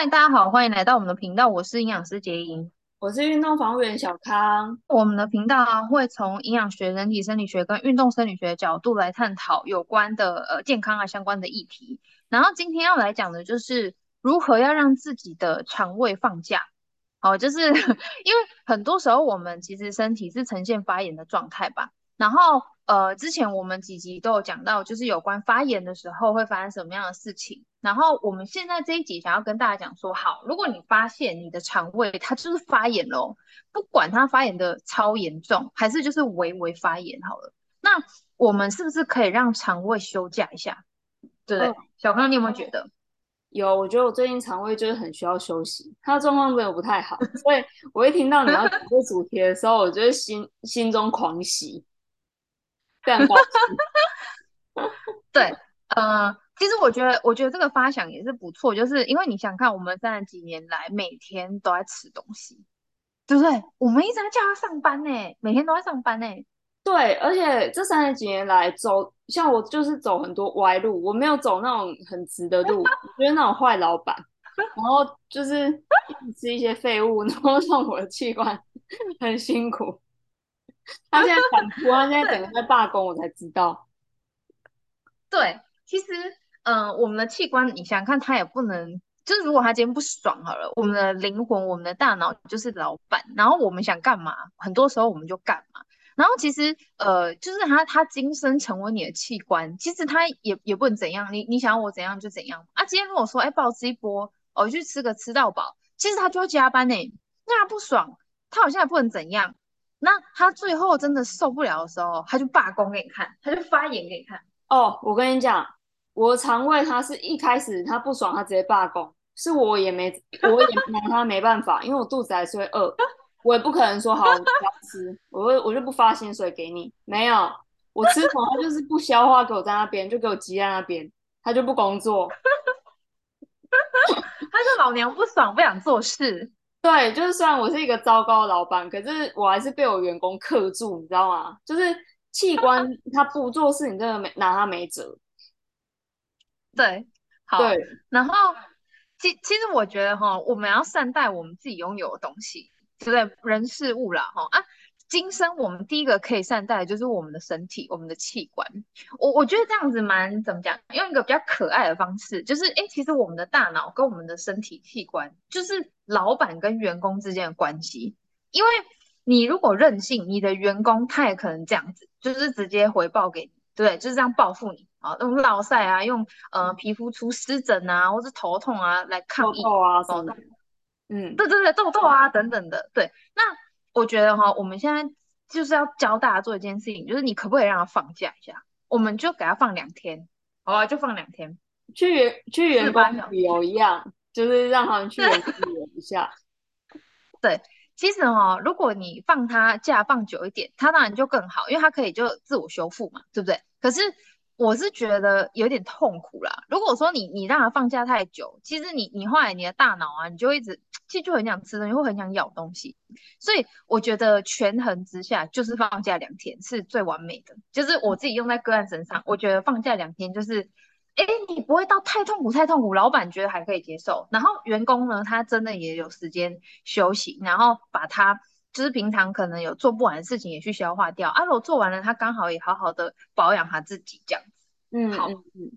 嗨，大家好，欢迎来到我们的频道，我是营养师杰莹，我是运动防护员小康。我们的频道啊，会从营养学、人体生理学跟运动生理学的角度来探讨有关的呃健康啊相关的议题。然后今天要来讲的就是如何要让自己的肠胃放假。好，就是 因为很多时候我们其实身体是呈现发炎的状态吧。然后呃，之前我们几集都有讲到，就是有关发炎的时候会发生什么样的事情。然后我们现在这一集想要跟大家讲说，好，如果你发现你的肠胃它就是发炎了，不管它发炎的超严重，还是就是微微发炎好了，那我们是不是可以让肠胃休假一下？对不对？哦、小康，你有没有觉得？有，我觉得我最近肠胃就是很需要休息，它的状况没有不太好，所以我一听到你要讲这个主题的时候，我觉得心心中狂喜，非常高兴。对，呃。其实我觉得，我觉得这个发想也是不错，就是因为你想看，我们三十几年来每天都在吃东西，对不对？我们一直在叫他上班呢，每天都在上班呢。对，而且这三十几年来走，像我就是走很多歪路，我没有走那种很直的路，就是那种坏老板，然后就是吃一些废物，然后让我的器官很辛苦。他现在反扑，他现在整个在罢工，我才知道。对，其实。嗯，我们的器官，你想想看，他也不能，就是如果他今天不爽好了，我们的灵魂、我们的大脑就是老板，然后我们想干嘛，很多时候我们就干嘛。然后其实，呃，就是他他今生成为你的器官，其实他也也不能怎样，你你想要我怎样就怎样啊。今天如果说，哎，暴吃一波，我去吃个吃到饱，其实他就要加班呢，那他不爽，他好像也不能怎样。那他最后真的受不了的时候，他就罢工给你看，他就发言给你看。哦，我跟你讲。我的肠胃，它是一开始他不爽，他直接罢工，是我也没，我也拿他没办法，因为我肚子还是会饿，我也不可能说好我不要吃，我我就不发薪水给你，没有，我吃什么它就是不消化，给我在那边，就给我积在那边，他就不工作，他说老娘不爽，不想做事，对，就是虽然我是一个糟糕的老板，可是我还是被我员工克住，你知道吗？就是器官他不做事，你真的没拿他没辙。对，好，对，然后其其实我觉得哈，我们要善待我们自己拥有的东西，对不对？人事物啦，哈啊，今生我们第一个可以善待的就是我们的身体，我们的器官。我我觉得这样子蛮怎么讲？用一个比较可爱的方式，就是哎，其实我们的大脑跟我们的身体器官，就是老板跟员工之间的关系。因为你如果任性，你的员工他也可能这样子，就是直接回报给你，对，就是这样报复你。啊，用落晒啊，用呃皮肤出湿疹啊，或是头痛啊来抗议痘痘啊什么的，嗯，对对对，痘痘啊等等的，对。那我觉得哈，我们现在就是要教大家做一件事情，就是你可不可以让他放假一下？我们就给他放两天，好啊，就放两天，去员去员工旅游一样，就是让他们去员工旅游一下。对，其实哈，如果你放他假放久一点，他当然就更好，因为他可以就自我修复嘛，对不对？可是。我是觉得有点痛苦啦。如果说你你让他放假太久，其实你你后来你的大脑啊，你就一直其实就很想吃东西，会很想咬东西。所以我觉得权衡之下，就是放假两天是最完美的。就是我自己用在个案身上，我觉得放假两天就是，哎，你不会到太痛苦太痛苦，老板觉得还可以接受。然后员工呢，他真的也有时间休息，然后把他就是平常可能有做不完的事情也去消化掉。啊，如果做完了，他刚好也好好的保养他自己这样。嗯，好，嗯，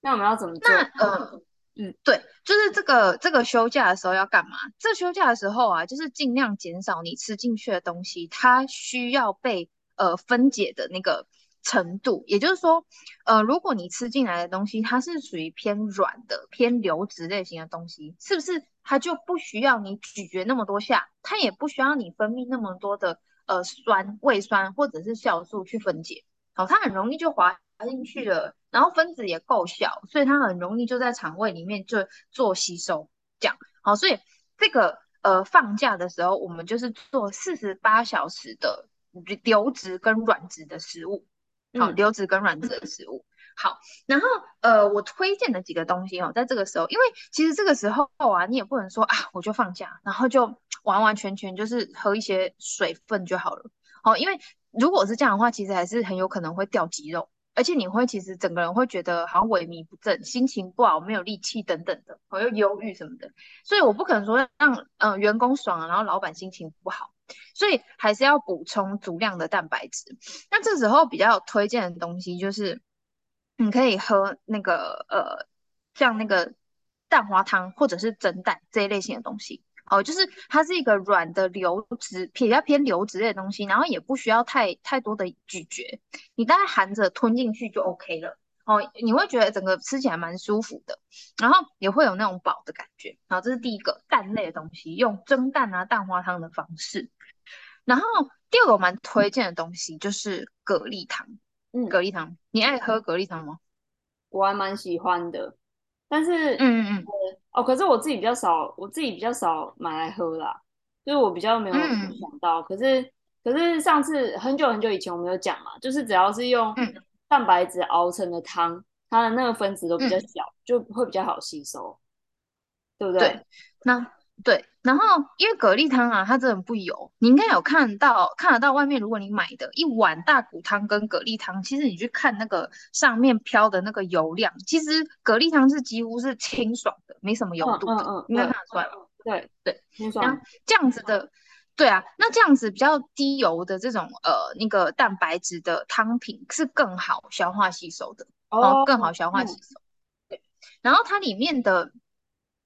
那我们要怎么做？那呃，嗯，对，就是这个这个休假的时候要干嘛？这休假的时候啊，就是尽量减少你吃进去的东西，它需要被呃分解的那个程度。也就是说，呃，如果你吃进来的东西它是属于偏软的、偏流质类型的东西，是不是它就不需要你咀嚼那么多下？它也不需要你分泌那么多的呃酸、胃酸或者是酵素去分解。好，它很容易就滑。进去了，然后分子也够小，所以它很容易就在肠胃里面就做吸收，这样好。所以这个呃放假的时候，我们就是做四十八小时的流质跟软质的食物，好，嗯、流质跟软质的食物。好，然后呃我推荐的几个东西哦，在这个时候，因为其实这个时候啊，你也不能说啊我就放假，然后就完完全全就是喝一些水分就好了。好，因为如果是这样的话，其实还是很有可能会掉肌肉。而且你会其实整个人会觉得好像萎靡不振，心情不好，没有力气等等的，我又忧郁什么的。所以我不可能说让嗯、员工爽，然后老板心情不好。所以还是要补充足量的蛋白质。那这时候比较推荐的东西就是，你可以喝那个呃，像那个蛋花汤或者是蒸蛋这一类型的东西。哦，就是它是一个软的流质，比较偏流质类的东西，然后也不需要太太多的咀嚼，你大概含着吞进去就 OK 了。哦，你会觉得整个吃起来蛮舒服的，然后也会有那种饱的感觉。好，这是第一个蛋类的东西，用蒸蛋啊、蛋花汤的方式。然后第二个我蛮推荐的东西就是蛤蜊汤。嗯，蛤蜊汤，你爱喝蛤蜊汤吗？我还蛮喜欢的，但是，嗯嗯嗯，哦，可是我自己比较少，我自己比较少买来喝啦，就是我比较没有想到。嗯、可是，可是上次很久很久以前我们有讲嘛，就是只要是用蛋白质熬成的汤，它的那个分子都比较小，嗯、就会比较好吸收，对不对？对，那。对，然后因为蛤蜊汤啊，它真的不油，你应该有看到看得到外面，如果你买的一碗大骨汤跟蛤蜊汤，其实你去看那个上面飘的那个油量，其实蛤蜊汤是几乎是清爽的，没什么油度的，嗯嗯嗯、应该看得出来。对对，清爽。这样子的，对啊，那这样子比较低油的这种呃那个蛋白质的汤品是更好消化吸收的，哦，更好消化吸收。嗯、对，然后它里面的。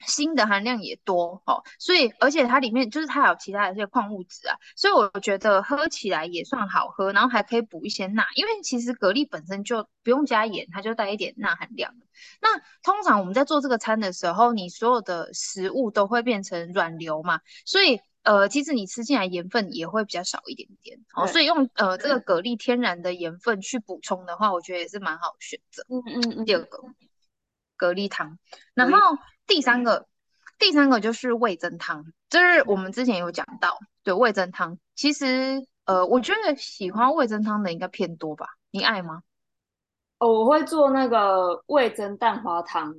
锌的含量也多哦，所以而且它里面就是它有其他的这些矿物质啊，所以我觉得喝起来也算好喝，然后还可以补一些钠，因为其实蛤蜊本身就不用加盐，它就带一点钠含量。那通常我们在做这个餐的时候，你所有的食物都会变成软流嘛，所以呃，其实你吃进来盐分也会比较少一点点哦，所以用呃这个蛤蜊天然的盐分去补充的话，我觉得也是蛮好的选择。嗯嗯嗯。第二个蛤蜊汤，然后。第三个，第三个就是味增汤，就是我们之前有讲到，对味增汤，其实呃，我觉得喜欢味增汤的应该偏多吧，你爱吗？哦，我会做那个味增蛋花汤。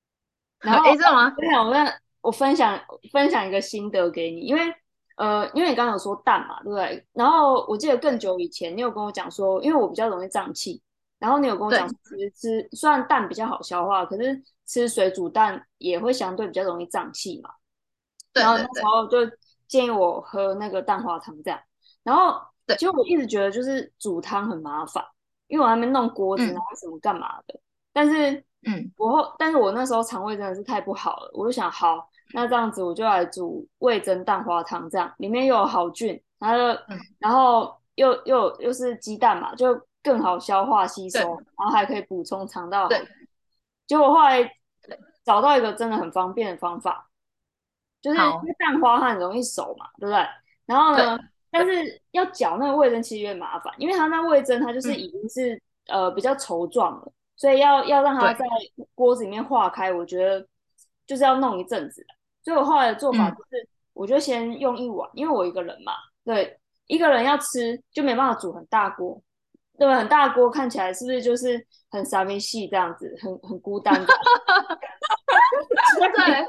然后，哎，知道吗？我我分享分享一个心得给你，因为呃，因为你刚刚有说蛋嘛，对不对？然后我记得更久以前，你有跟我讲说，因为我比较容易胀气，然后你有跟我讲，其实吃虽然蛋比较好消化，可是。吃水煮蛋也会相对比较容易胀气嘛，对对对，然后那时候就建议我喝那个蛋花汤这样，然后其实我一直觉得就是煮汤很麻烦，因为我还没弄锅子，然后什么干嘛的，嗯、但是嗯，我后但是我那时候肠胃真的是太不好了，我就想好，那这样子我就来煮味噌蛋花汤这样，里面又有好菌，然后、嗯、然后又又又是鸡蛋嘛，就更好消化吸收，然后还可以补充肠道，对，结果后来。找到一个真的很方便的方法，就是蛋花它很容易熟嘛，对不对？然后呢，但是要搅那个味增其实有点麻烦，因为它那味增它就是已经是、嗯、呃比较稠状了，所以要要让它在锅子里面化开，我觉得就是要弄一阵子。所以我后来的做法就是，嗯、我就先用一碗，因为我一个人嘛，对，一个人要吃就没办法煮很大锅，对吧？很大锅看起来是不是就是很傻逼细这样子，很很孤单的。对，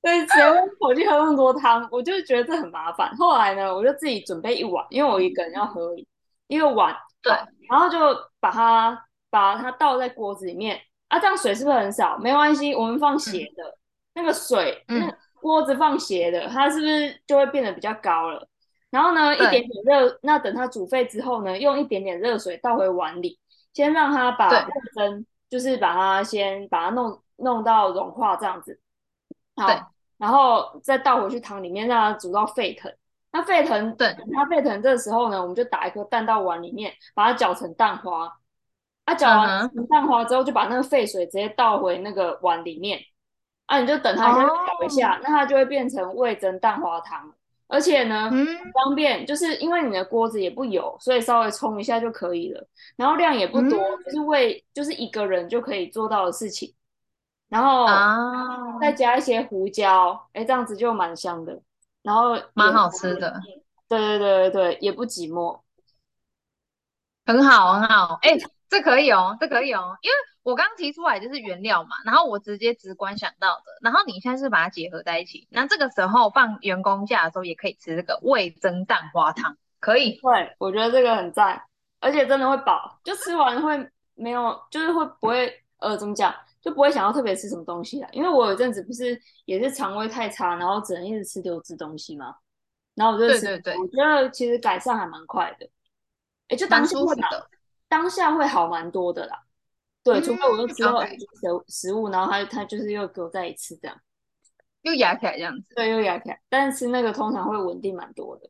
对，谁会跑去喝那么多汤？我就觉得这很麻烦。后来呢，我就自己准备一碗，因为我一个人要喝一个碗。对，然后就把它把它倒在锅子里面啊，这样水是不是很少？没关系，我们放斜的，嗯、那个水，嗯、那锅子放斜的，它是不是就会变得比较高了？然后呢，一点点热，那等它煮沸之后呢，用一点点热水倒回碗里，先让它把味噌。就是把它先把它弄弄到融化这样子，好，然后再倒回去汤里面让它煮到沸腾。那沸腾，对，它沸腾这时候呢，我们就打一颗蛋到碗里面，把它搅成蛋花。啊，搅完成蛋花之后，就把那个沸水直接倒回那个碗里面。啊，你就等它先搅一下，哦、那它就会变成味增蛋花汤。而且呢，嗯、方便，就是因为你的锅子也不油，所以稍微冲一下就可以了。然后量也不多，嗯、就是为就是一个人就可以做到的事情。然后啊再加一些胡椒，哎、啊，这样子就蛮香的。然后蛮好吃的。对对对对对，也不寂寞，很好很好。哎，这可以哦，这可以哦，因为。我刚刚提出来就是原料嘛，然后我直接直观想到的，然后你现在是把它结合在一起，那这个时候放员工假的时候也可以吃这个味增蛋花汤，可以？对，我觉得这个很赞。而且真的会饱，就吃完会没有，就是会不会呃怎么讲，就不会想要特别吃什么东西了。因为我有阵子不是也是肠胃太差，然后只能一直吃流质东西嘛，然后我就吃，对对对，我觉得其实改善还蛮快的，哎，就当舒服的，当下会好蛮多的啦。对，除非我又吃了食食物，然后他他就是又给我再一次这样，又压起来这样子。对，又压起来，但是那个通常会稳定蛮多的。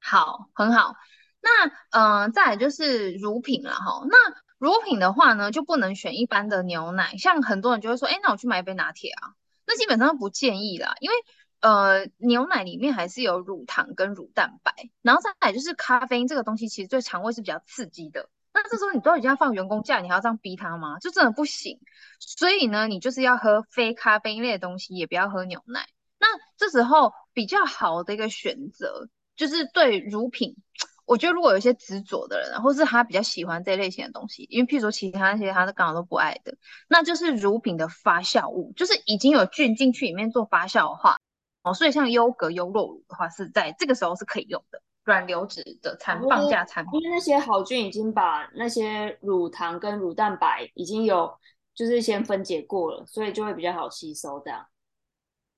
好，很好。那嗯、呃，再来就是乳品了哈。那乳品的话呢，就不能选一般的牛奶，像很多人就会说，哎，那我去买一杯拿铁啊。那基本上不建议啦，因为呃，牛奶里面还是有乳糖跟乳蛋白，然后再来就是咖啡因这个东西，其实对肠胃是比较刺激的。那这时候你都已经要放员工假，你还要这样逼他吗？就真的不行。所以呢，你就是要喝非咖啡因类的东西，也不要喝牛奶。那这时候比较好的一个选择，就是对乳品，我觉得如果有一些执着的人，或是他比较喜欢这类型的东西，因为譬如说其他那些他是刚好都不爱的，那就是乳品的发酵物，就是已经有菌进去里面做发酵的话，哦，所以像优格、优酪乳的话，是在这个时候是可以用的。软流质的产放假产品，因为那些好菌已经把那些乳糖跟乳蛋白已经有就是先分解过了，所以就会比较好吸收这样。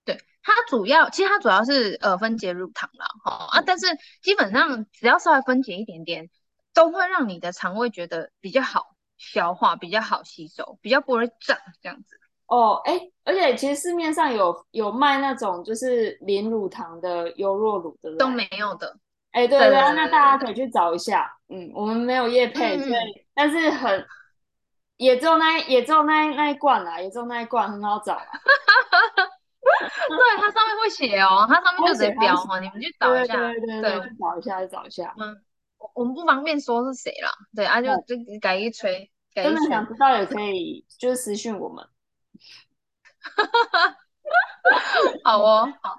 对，它主要其实它主要是呃分解乳糖啦，哈啊，但是基本上只要稍微分解一点点，都会让你的肠胃觉得比较好消化，比较好吸收，比较不会胀这样子。哦，哎，而且其实市面上有有卖那种就是零乳糖的优酪乳的，都没有的。哎、欸，对对，对，那大家可以去找一下。嗯，我们没有叶配，对、嗯，但是很，也只有那一，也只有那一那一罐啦，也只有那一罐很好找。对，它上面会写哦，它上面就直接标嘛，你们去找一下。对对去找一下，去找一下。嗯，我们不方便说是谁啦。对啊，就就改一吹，真的想知道也可以，就是私信我们。哈哈哈好哦，好。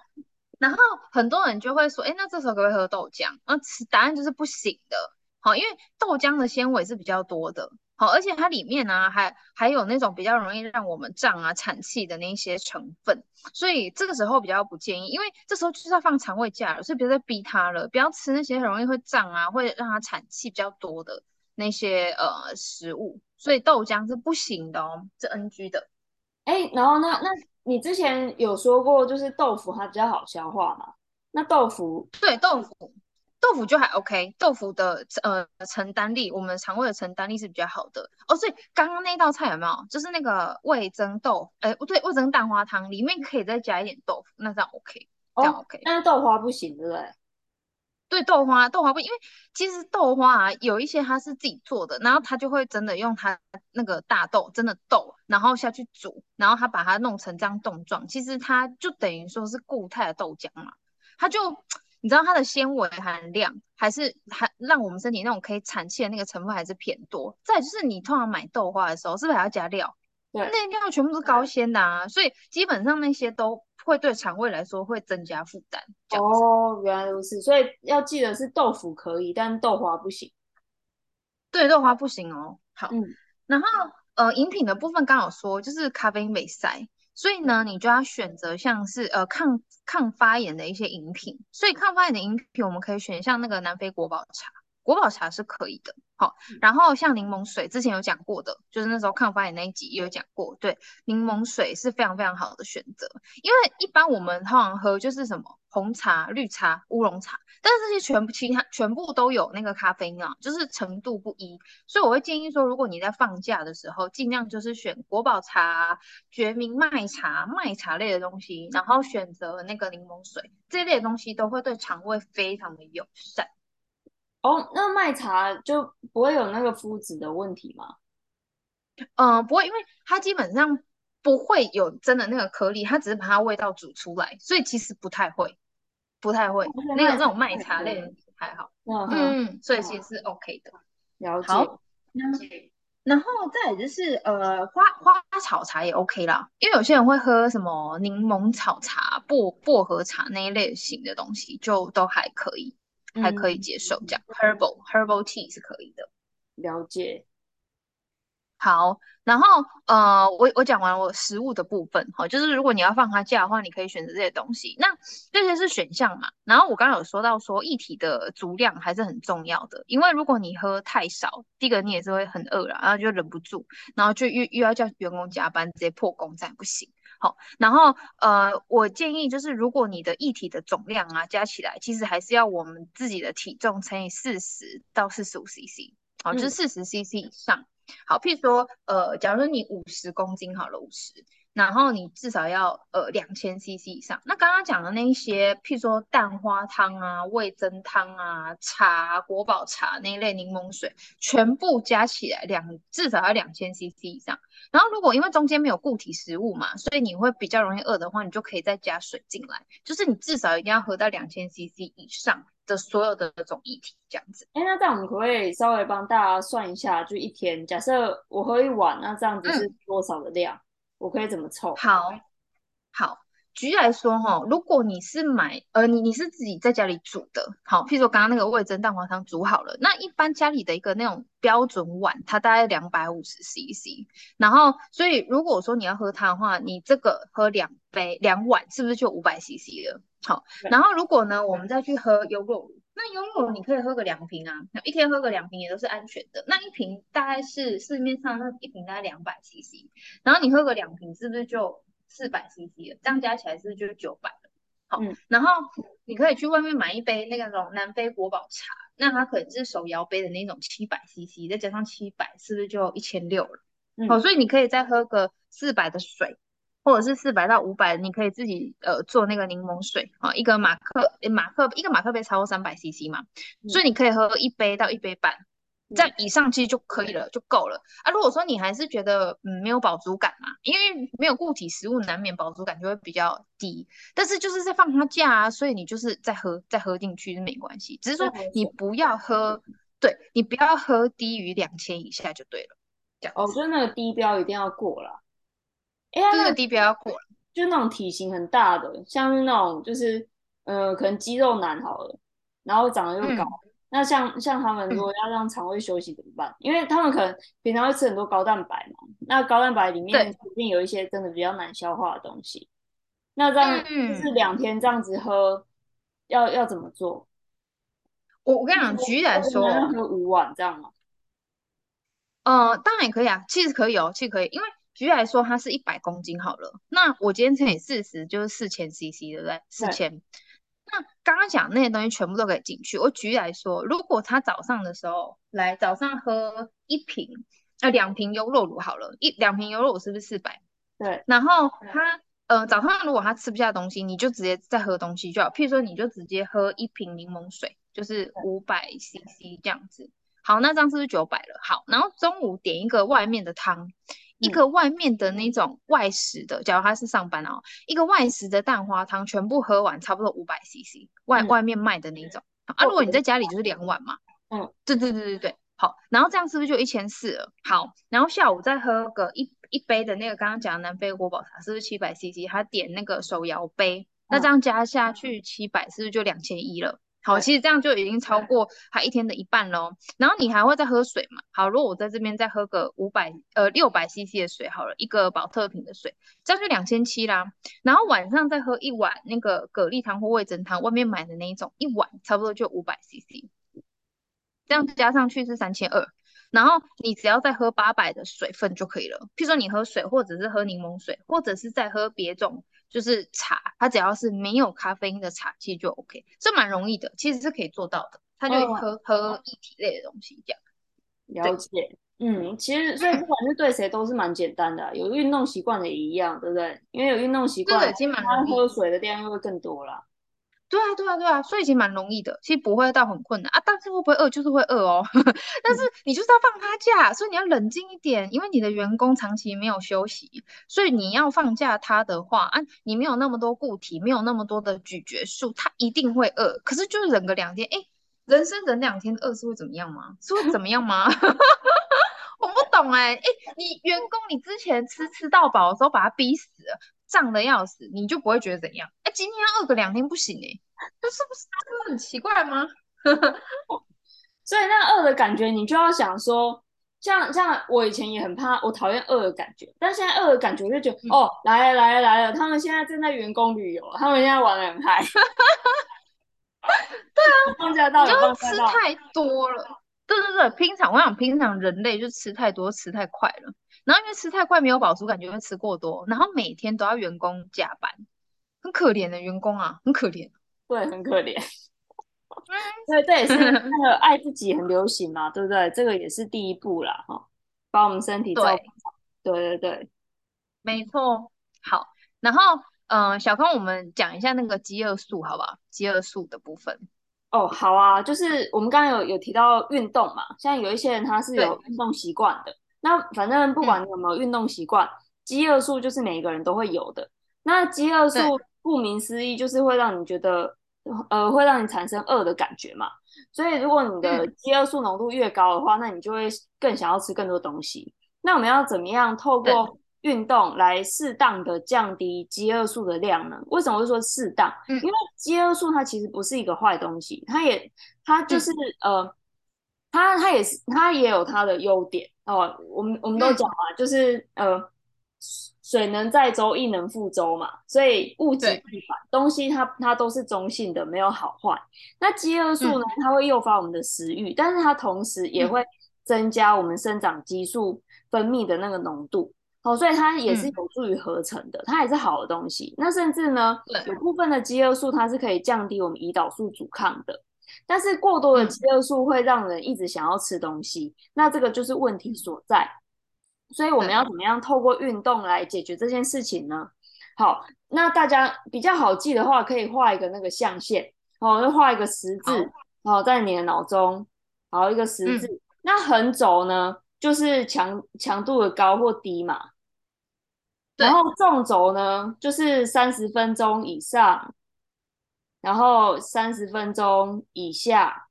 然后很多人就会说，哎，那这时候可不可以喝豆浆？那答案就是不行的。好，因为豆浆的纤维是比较多的，好，而且它里面呢、还还有那种比较容易让我们胀啊、产气的那些成分，所以这个时候比较不建议。因为这时候就是要放肠胃假了，所以别再逼他了，不要吃那些很容易会胀啊、会让它产气比较多的那些呃食物。所以豆浆是不行的哦，是 NG 的。哎，然后那那。你之前有说过，就是豆腐它比较好消化嘛？那豆腐对豆腐，豆腐就还 OK，豆腐的呃承担力，我们肠胃的承担力是比较好的哦。所以刚刚那道菜有没有？就是那个味增豆，哎，不对，味增蛋花汤里面可以再加一点豆腐，那这样 OK，这样 OK。哦，但是豆花不行，对不对？对豆花，豆花不，因为其实豆花啊，有一些它是自己做的，然后它就会真的用它那个大豆，真的豆，然后下去煮，然后它把它弄成这样冻状，其实它就等于说是固态的豆浆嘛，它就你知道它的纤维含量还是还让我们身体那种可以产气的那个成分还是偏多。再就是你通常买豆花的时候，是不是还要加料？对，那料全部是高纤的啊，所以基本上那些都。会对肠胃来说会增加负担。哦，原来如此，所以要记得是豆腐可以，但豆花不行。对，豆花不行哦。好，嗯，然后呃，饮品的部分刚好说就是咖啡因没塞，所以呢，你就要选择像是呃抗抗发炎的一些饮品。所以抗发炎的饮品，我们可以选像那个南非国宝茶。国宝茶是可以的，好，然后像柠檬水，之前有讲过的，就是那时候抗发炎那一集也有讲过，对，柠檬水是非常非常好的选择，因为一般我们通常喝就是什么红茶、绿茶、乌龙茶，但是这些全部其他全部都有那个咖啡因啊，就是程度不一，所以我会建议说，如果你在放假的时候，尽量就是选国宝茶、决明麦茶、麦茶类的东西，然后选择那个柠檬水，这类的东西都会对肠胃非常的友善。哦，那麦茶就不会有那个麸质的问题吗？嗯、呃，不会，因为它基本上不会有真的那个颗粒，它只是把它味道煮出来，所以其实不太会，不太会。那个那种麦茶类的还好，嗯嗯，所以其实是 OK 的。了解。好，然后再来就是呃花花草茶也 OK 啦，因为有些人会喝什么柠檬草茶、薄薄荷茶那一类型的东西，就都还可以。还可以接受这样，嗯，herbal herbal tea 是可以的。了解。好，然后呃，我我讲完我食物的部分，好，就是如果你要放它假的话，你可以选择这些东西。那这些是选项嘛？然后我刚刚有说到说液体的足量还是很重要的，因为如果你喝太少，第一个你也是会很饿了，然后就忍不住，然后就又又要叫员工加班，直接破功，这样不行。好，然后呃，我建议就是如果你的液体的总量啊加起来，其实还是要我们自己的体重乘以四十到四十五 CC，好，就是四十 CC 以上。嗯好，譬如说，呃，假如说你五十公斤好了，五十，然后你至少要呃两千 CC 以上。那刚刚讲的那一些，譬如说蛋花汤啊、味增汤啊、茶、国宝茶那一类柠檬水，全部加起来两至少要两千 CC 以上。然后如果因为中间没有固体食物嘛，所以你会比较容易饿的话，你就可以再加水进来，就是你至少一定要喝到两千 CC 以上。的所有的总液体这样子，哎、欸，那这样我们可不可以稍微帮大家算一下，就一天，假设我喝一碗，那这样子是多少的量？嗯、我可以怎么凑？好，好，举例来说哈，如果你是买，呃，你你是自己在家里煮的，好，譬如说刚刚那个味噌蛋黄汤煮好了，那一般家里的一个那种标准碗，它大概两百五十 CC，然后所以如果说你要喝它的话，你这个喝两杯两碗，是不是就五百 CC 了？好，然后如果呢，我们再去喝优酪乳，那优酪乳你可以喝个两瓶啊，一天喝个两瓶也都是安全的。那一瓶大概是市面上那一瓶大概两百 CC，然后你喝个两瓶是不是就四百 CC 了？这样加起来是不是就九百了？好，嗯、然后你可以去外面买一杯那个种南非国宝茶，那它可能是手摇杯的那种七百 CC，再加上七百，是不是就一千六了？嗯、好，所以你可以再喝个四百的水。或者是四百到五百，你可以自己呃做那个柠檬水啊，一个马克马克一个马克杯超过三百 CC 嘛，嗯、所以你可以喝一杯到一杯半，这样以上其实就可以了，就够了啊。如果说你还是觉得嗯没有饱足感嘛，因为没有固体食物，难免饱足感就会比较低。但是就是在放它假啊，所以你就是再喝再喝进去是没关系，只是说你不要喝，对，你不要喝低于两千以下就对了。这样哦，就是那个低标一定要过了。哎呀，欸、那个低标要过了，就那种体型很大的，像是那种就是，呃，可能肌肉男好了，然后长得又高，嗯、那像像他们如果要让肠胃休息怎么办？嗯、因为他们可能平常会吃很多高蛋白嘛，那高蛋白里面肯定有一些真的比较难消化的东西。那这样就是两天这样子喝，要要怎么做？我我跟你讲，举例来说，喝五碗这样吗？呃，当然也可以啊，其实可以哦，其实可以，因为。举例来说，它是一百公斤好了，那我今天乘以四十就是四千 CC，对不对？四千。那刚刚讲那些东西全部都可以进去。我举例来说，如果他早上的时候来早上喝一瓶呃两瓶优酪乳好了，一两瓶优酪乳是不是四百？对。然后他呃早上如果他吃不下东西，你就直接再喝东西就好。譬如说，你就直接喝一瓶柠檬水，就是五百 CC 这样子。好，那这样是不是九百了？好，然后中午点一个外面的汤。一个外面的那种外食的，假如他是上班哦，一个外食的蛋花汤全部喝完，差不多五百 CC，外外面卖的那种。啊，如果你在家里就是两碗嘛。嗯，对对对对对，好，然后这样是不是就一千四了？好，然后下午再喝个一一杯的那个刚刚讲的南非国宝茶，是不是七百 CC？他点那个手摇杯，那这样加下去七百，是不是就两千一了？好，其实这样就已经超过他一天的一半喽。然后你还会再喝水嘛？好，如果我在这边再喝个五百呃六百 CC 的水好了，一个保特瓶的水，这样就两千七啦。然后晚上再喝一碗那个蛤蜊汤或味噌汤，外面买的那一种，一碗差不多就五百 CC，这样加上去是三千二。然后你只要再喝八百的水分就可以了。譬如说你喝水，或者是喝柠檬水，或者是再喝别种。就是茶，它只要是没有咖啡因的茶，其实就 OK，这蛮容易的，其实是可以做到的。他就喝、哦、喝液体类的东西这样。了解，嗯，其实所以不管是对谁都是蛮简单的，有运动习惯的也一样，对不对？因为有运动习惯，其实他喝水的量又会更多啦。对啊，对啊，对啊，所以其实蛮容易的，其实不会到很困难啊。但是会不会饿，就是会饿哦。但是你就是要放他假，所以你要冷静一点，因为你的员工长期没有休息，所以你要放假他的话啊，你没有那么多固体，没有那么多的咀嚼素，他一定会饿。可是就是忍个两天，哎，人生忍两天饿是会怎么样吗？是会怎么样吗？我不懂哎，哎，你员工你之前吃吃到饱的时候把他逼死了。胀的要死，你就不会觉得怎样？哎，今天要饿个两天不行哎，这是不是很奇怪吗？所以那饿的感觉，你就要想说，像像我以前也很怕，我讨厌饿的感觉，但现在饿的感觉我就觉得、嗯、哦，来了来了来了，他们现在正在员工旅游，他们现在玩的很嗨。对啊，放假到了，就吃太多了。对对对，平常我想平常人类就吃太多，吃太快了，然后因为吃太快没有饱足感觉，会吃过多，然后每天都要员工加班，很可怜的员工啊，很可怜。对，很可怜。对，这也是 那个爱自己很流行嘛，对不对？这个也是第一步啦，哈，把我们身体照顾好。对对对，没错。好，然后嗯、呃，小康，我们讲一下那个饥饿素，好不好？饥饿素的部分。哦，好啊，就是我们刚刚有有提到运动嘛，像有一些人他是有运动习惯的，那反正不管你有没有运动习惯，饥饿素就是每一个人都会有的。那饥饿素顾名思义就是会让你觉得。呃，会让你产生饿的感觉嘛，所以如果你的饥饿素浓度越高的话，那你就会更想要吃更多东西。那我们要怎么样透过运动来适当的降低饥饿素的量呢？为什么会说适当？因为饥饿素它其实不是一个坏东西，它也它就是呃，它它也是它也有它的优点哦。我们我们都讲嘛，就是呃。水能载舟，亦能覆舟嘛，所以物极必反，东西它它都是中性的，没有好坏。那饥饿素呢，它会诱发我们的食欲，嗯，但是它同时也会增加我们生长激素分泌的那个浓度，好，所以它也是有助于合成的，它也是好的东西。那甚至呢，有部分的饥饿素它是可以降低我们胰岛素阻抗的，但是过多的饥饿素会让人一直想要吃东西，那这个就是问题所在。所以我们要怎么样透过运动来解决这件事情呢？好，那大家比较好记的话，可以画一个那个象限哦，就画一个十字哦，在你的脑中，好，一个十字。嗯、那横轴呢，就是强强度的高或低嘛。然后纵轴呢，就是三十分钟以上，然后三十分钟以下。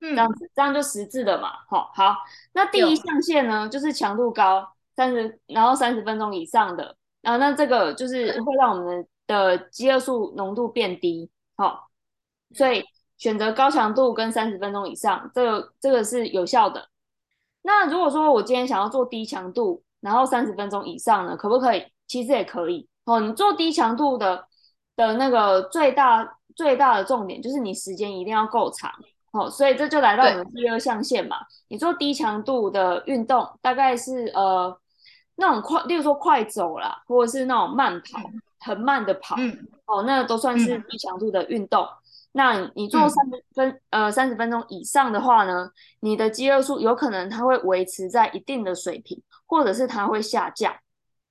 这样子，这样就十字的嘛，好，好。那第一象限呢，就是强度高，三十，然后三十分钟以上的，然后那这个就是会让我们的饥饿素浓度变低，好，所以选择高强度跟三十分钟以上，这个这个是有效的。那如果说我今天想要做低强度，然后三十分钟以上呢，可不可以？其实也可以，哦，你做低强度的的那个最大最大的重点就是你时间一定要够长。哦，所以这就来到我们第二象限嘛。你做低强度的运动，大概是呃那种快，例如说快走啦，或者是那种慢跑，很慢的跑，嗯、哦，那都算是低强度的运动。嗯、那你做三十分、嗯、呃三十分钟以上的话呢，你的饥饿素有可能它会维持在一定的水平，或者是它会下降。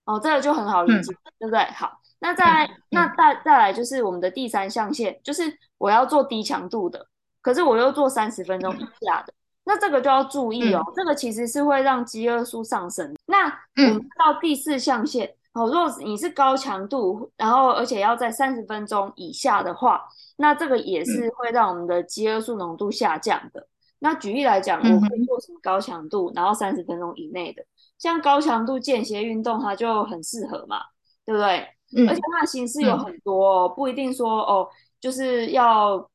哦，这个就很好理解，嗯、对不对？好，那再、嗯、那再再来就是我们的第三象限，就是我要做低强度的。可是我又做三十分钟以下的，那这个就要注意哦。嗯、这个其实是会让饥饿素上升。那我们到第四象限，嗯、哦，如果你是高强度，然后而且要在三十分钟以下的话，那这个也是会让我们的饥饿素浓度下降的。嗯、那举例来讲，我可以做什么高强度，然后三十分钟以内的，像高强度间歇运动，它就很适合嘛，对不对？嗯、而且它的形式有很多、哦，不一定说哦，就是要。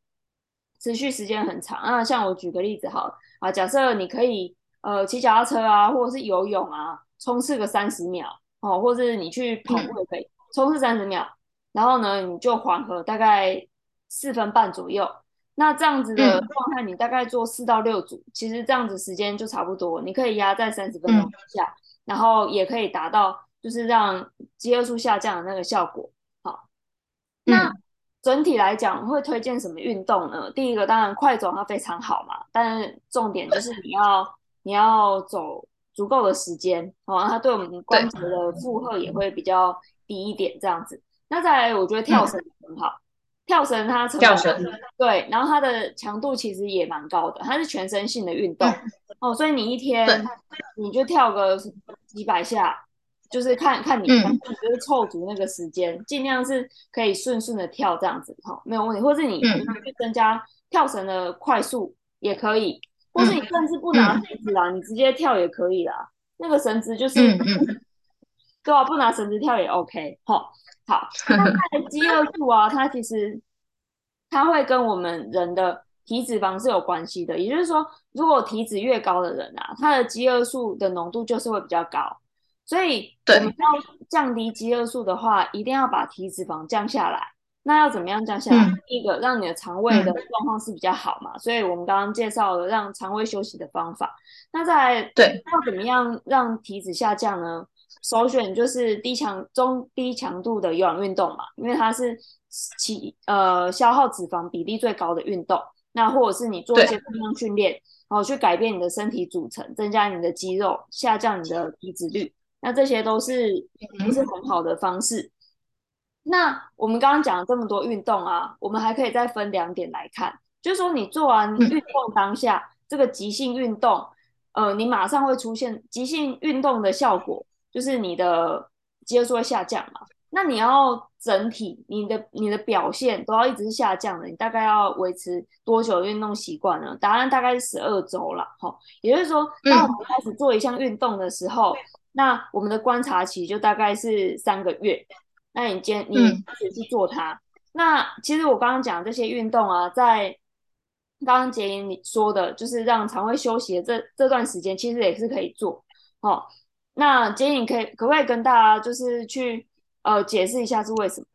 持续时间很长。那，像我举个例子好啊，假设你可以呃骑脚踏车啊，或者是游泳啊，冲刺个三十秒哦，或者是你去跑步也可以冲刺三十秒，然后呢你就缓和大概四分半左右，那这样子的状态你大概做四到六组，其实这样子时间就差不多，你可以压在三十分钟以下，然后也可以达到就是让饥饿素下降的那个效果。好，那。整体来讲，会推荐什么运动呢？第一个当然快走它非常好嘛，但是重点就是你要你要走足够的时间哦，它对我们关节的负荷也会比较低一点这样子。那再来，我觉得跳绳很好，嗯、跳绳它跳绳对，然后它的强度其实也蛮高的，它是全身性的运动、嗯、哦，所以你一天你就跳个几百下。就是看看你，就是凑足那个时间，尽、嗯、量是可以顺顺的跳这样子，哈，没有问题。或是你去增加跳绳的快速也可以，嗯、或是你甚至不拿绳子啦，嗯、你直接跳也可以啦。那个绳子就是，对、嗯、啊，不拿绳子跳也 OK，好，好。那 它的饥饿素啊，它其实它会跟我们人的体脂肪是有关系的。也就是说，如果体脂越高的人啊，他的饥饿素的浓度就是会比较高。所以，我们要降低饥饿素的话，一定要把体脂肪降下来。那要怎么样降下来？嗯、第一个，让你的肠胃的状况是比较好嘛。嗯、所以我们刚刚介绍了让肠胃休息的方法。那再对，要怎么样让体脂下降呢？首选就是低强、中低强度的有氧运动嘛，因为它是起呃消耗脂肪比例最高的运动。那或者是你做一些力量训练，然后去改变你的身体组成，增加你的肌肉，下降你的体脂率。那这些都是不是很好的方式。那我们刚刚讲了这么多运动啊，我们还可以再分两点来看，就是说你做完运动当下，嗯、这个急性运动，呃，你马上会出现急性运动的效果，就是你的肌肉会下降嘛。那你要整体你的你的表现都要一直是下降的，你大概要维持多久运动习惯呢？答案大概是十二周了，哈。也就是说，当我们开始做一项运动的时候，嗯、那我们的观察期就大概是三个月。那你今你自己去做它。嗯、那其实我刚刚讲这些运动啊，在刚刚杰莹你说的，就是让肠胃休息的这这段时间，其实也是可以做。哦，那杰莹可以可不可以跟大家就是去呃解释一下是为什么？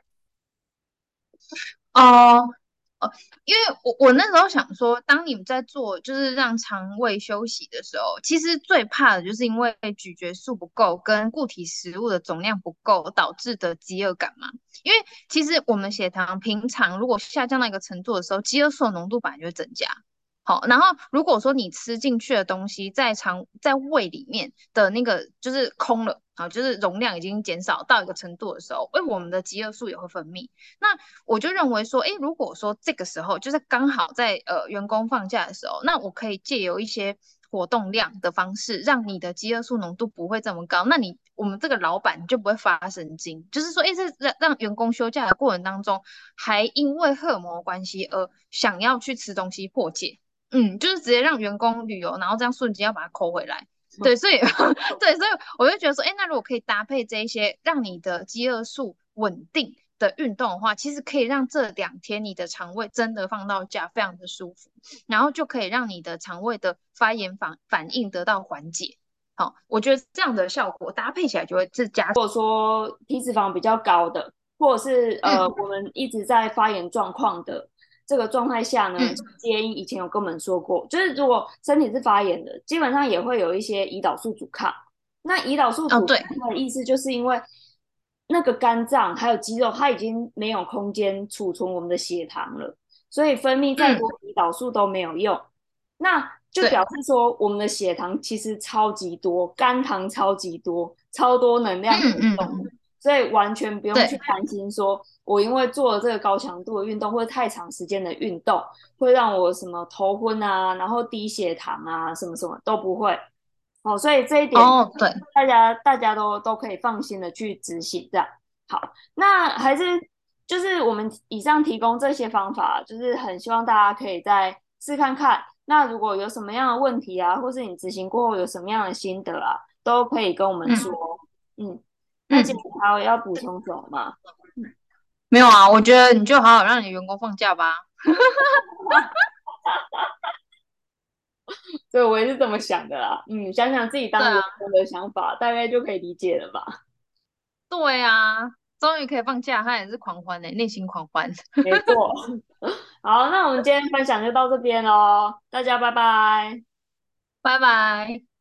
哦。哦，因为我我那时候想说，当你们在做就是让肠胃休息的时候，其实最怕的就是因为咀嚼素不够跟固体食物的总量不够导致的饥饿感嘛。因为其实我们血糖平常如果下降到一个程度的时候，饥饿素浓度本来就会增加。好，然后如果说你吃进去的东西在肠在胃里面的那个就是空了啊，就是容量已经减少到一个程度的时候，哎，我们的饥饿素也会分泌。那我就认为说，哎，如果说这个时候就是刚好在呃员工放假的时候，那我可以借由一些活动量的方式，让你的饥饿素浓度不会这么高。那你我们这个老板就不会发神经，就是说，哎，这让让员工休假的过程当中，还因为荷尔蒙关系而想要去吃东西破戒。嗯，就是直接让员工旅游，然后这样瞬间要把它扣回来。对，所以 对，所以我就觉得说，哎，那如果可以搭配这一些让你的饥饿素稳定的运动的话，其实可以让这两天你的肠胃真的放到假，非常的舒服，然后就可以让你的肠胃的发炎反反应得到缓解。好，我觉得这样的效果搭配起来就会是加。如果说体脂肪比较高的，或者是呃、嗯、我们一直在发炎状况的。这个状态下呢，洁莹以前有跟我们说过，嗯、就是如果身体是发炎的，基本上也会有一些胰岛素阻抗。那胰岛素阻抗的意思就是因为那个肝脏还有肌肉，它已经没有空间储存我们的血糖了，所以分泌再多胰岛素都没有用。嗯、那就表示说，我们的血糖其实超级多，肝糖超级多，超多能量嗯嗯、所以完全不用去担心说。我因为做了这个高强度的运动，或者太长时间的运动，会让我什么头昏啊，然后低血糖啊，什么什么都不会。哦，所以这一点，哦，对，大家大家都都可以放心的去执行这样。好，那还是就是我们以上提供这些方法，就是很希望大家可以再试看看。那如果有什么样的问题啊，或是你执行过后有什么样的心得啊，都可以跟我们说。嗯，嗯，那今天还有要补充什么吗？没有啊，我觉得你就好好让你员工放假吧。对，我也是这么想的啦。嗯，想想自己当员工的想法，啊、大概就可以理解了吧。对啊，终于可以放假，他也是狂欢的，内心狂欢。没错。好，那我们今天分享就到这边喽，大家拜拜，拜拜。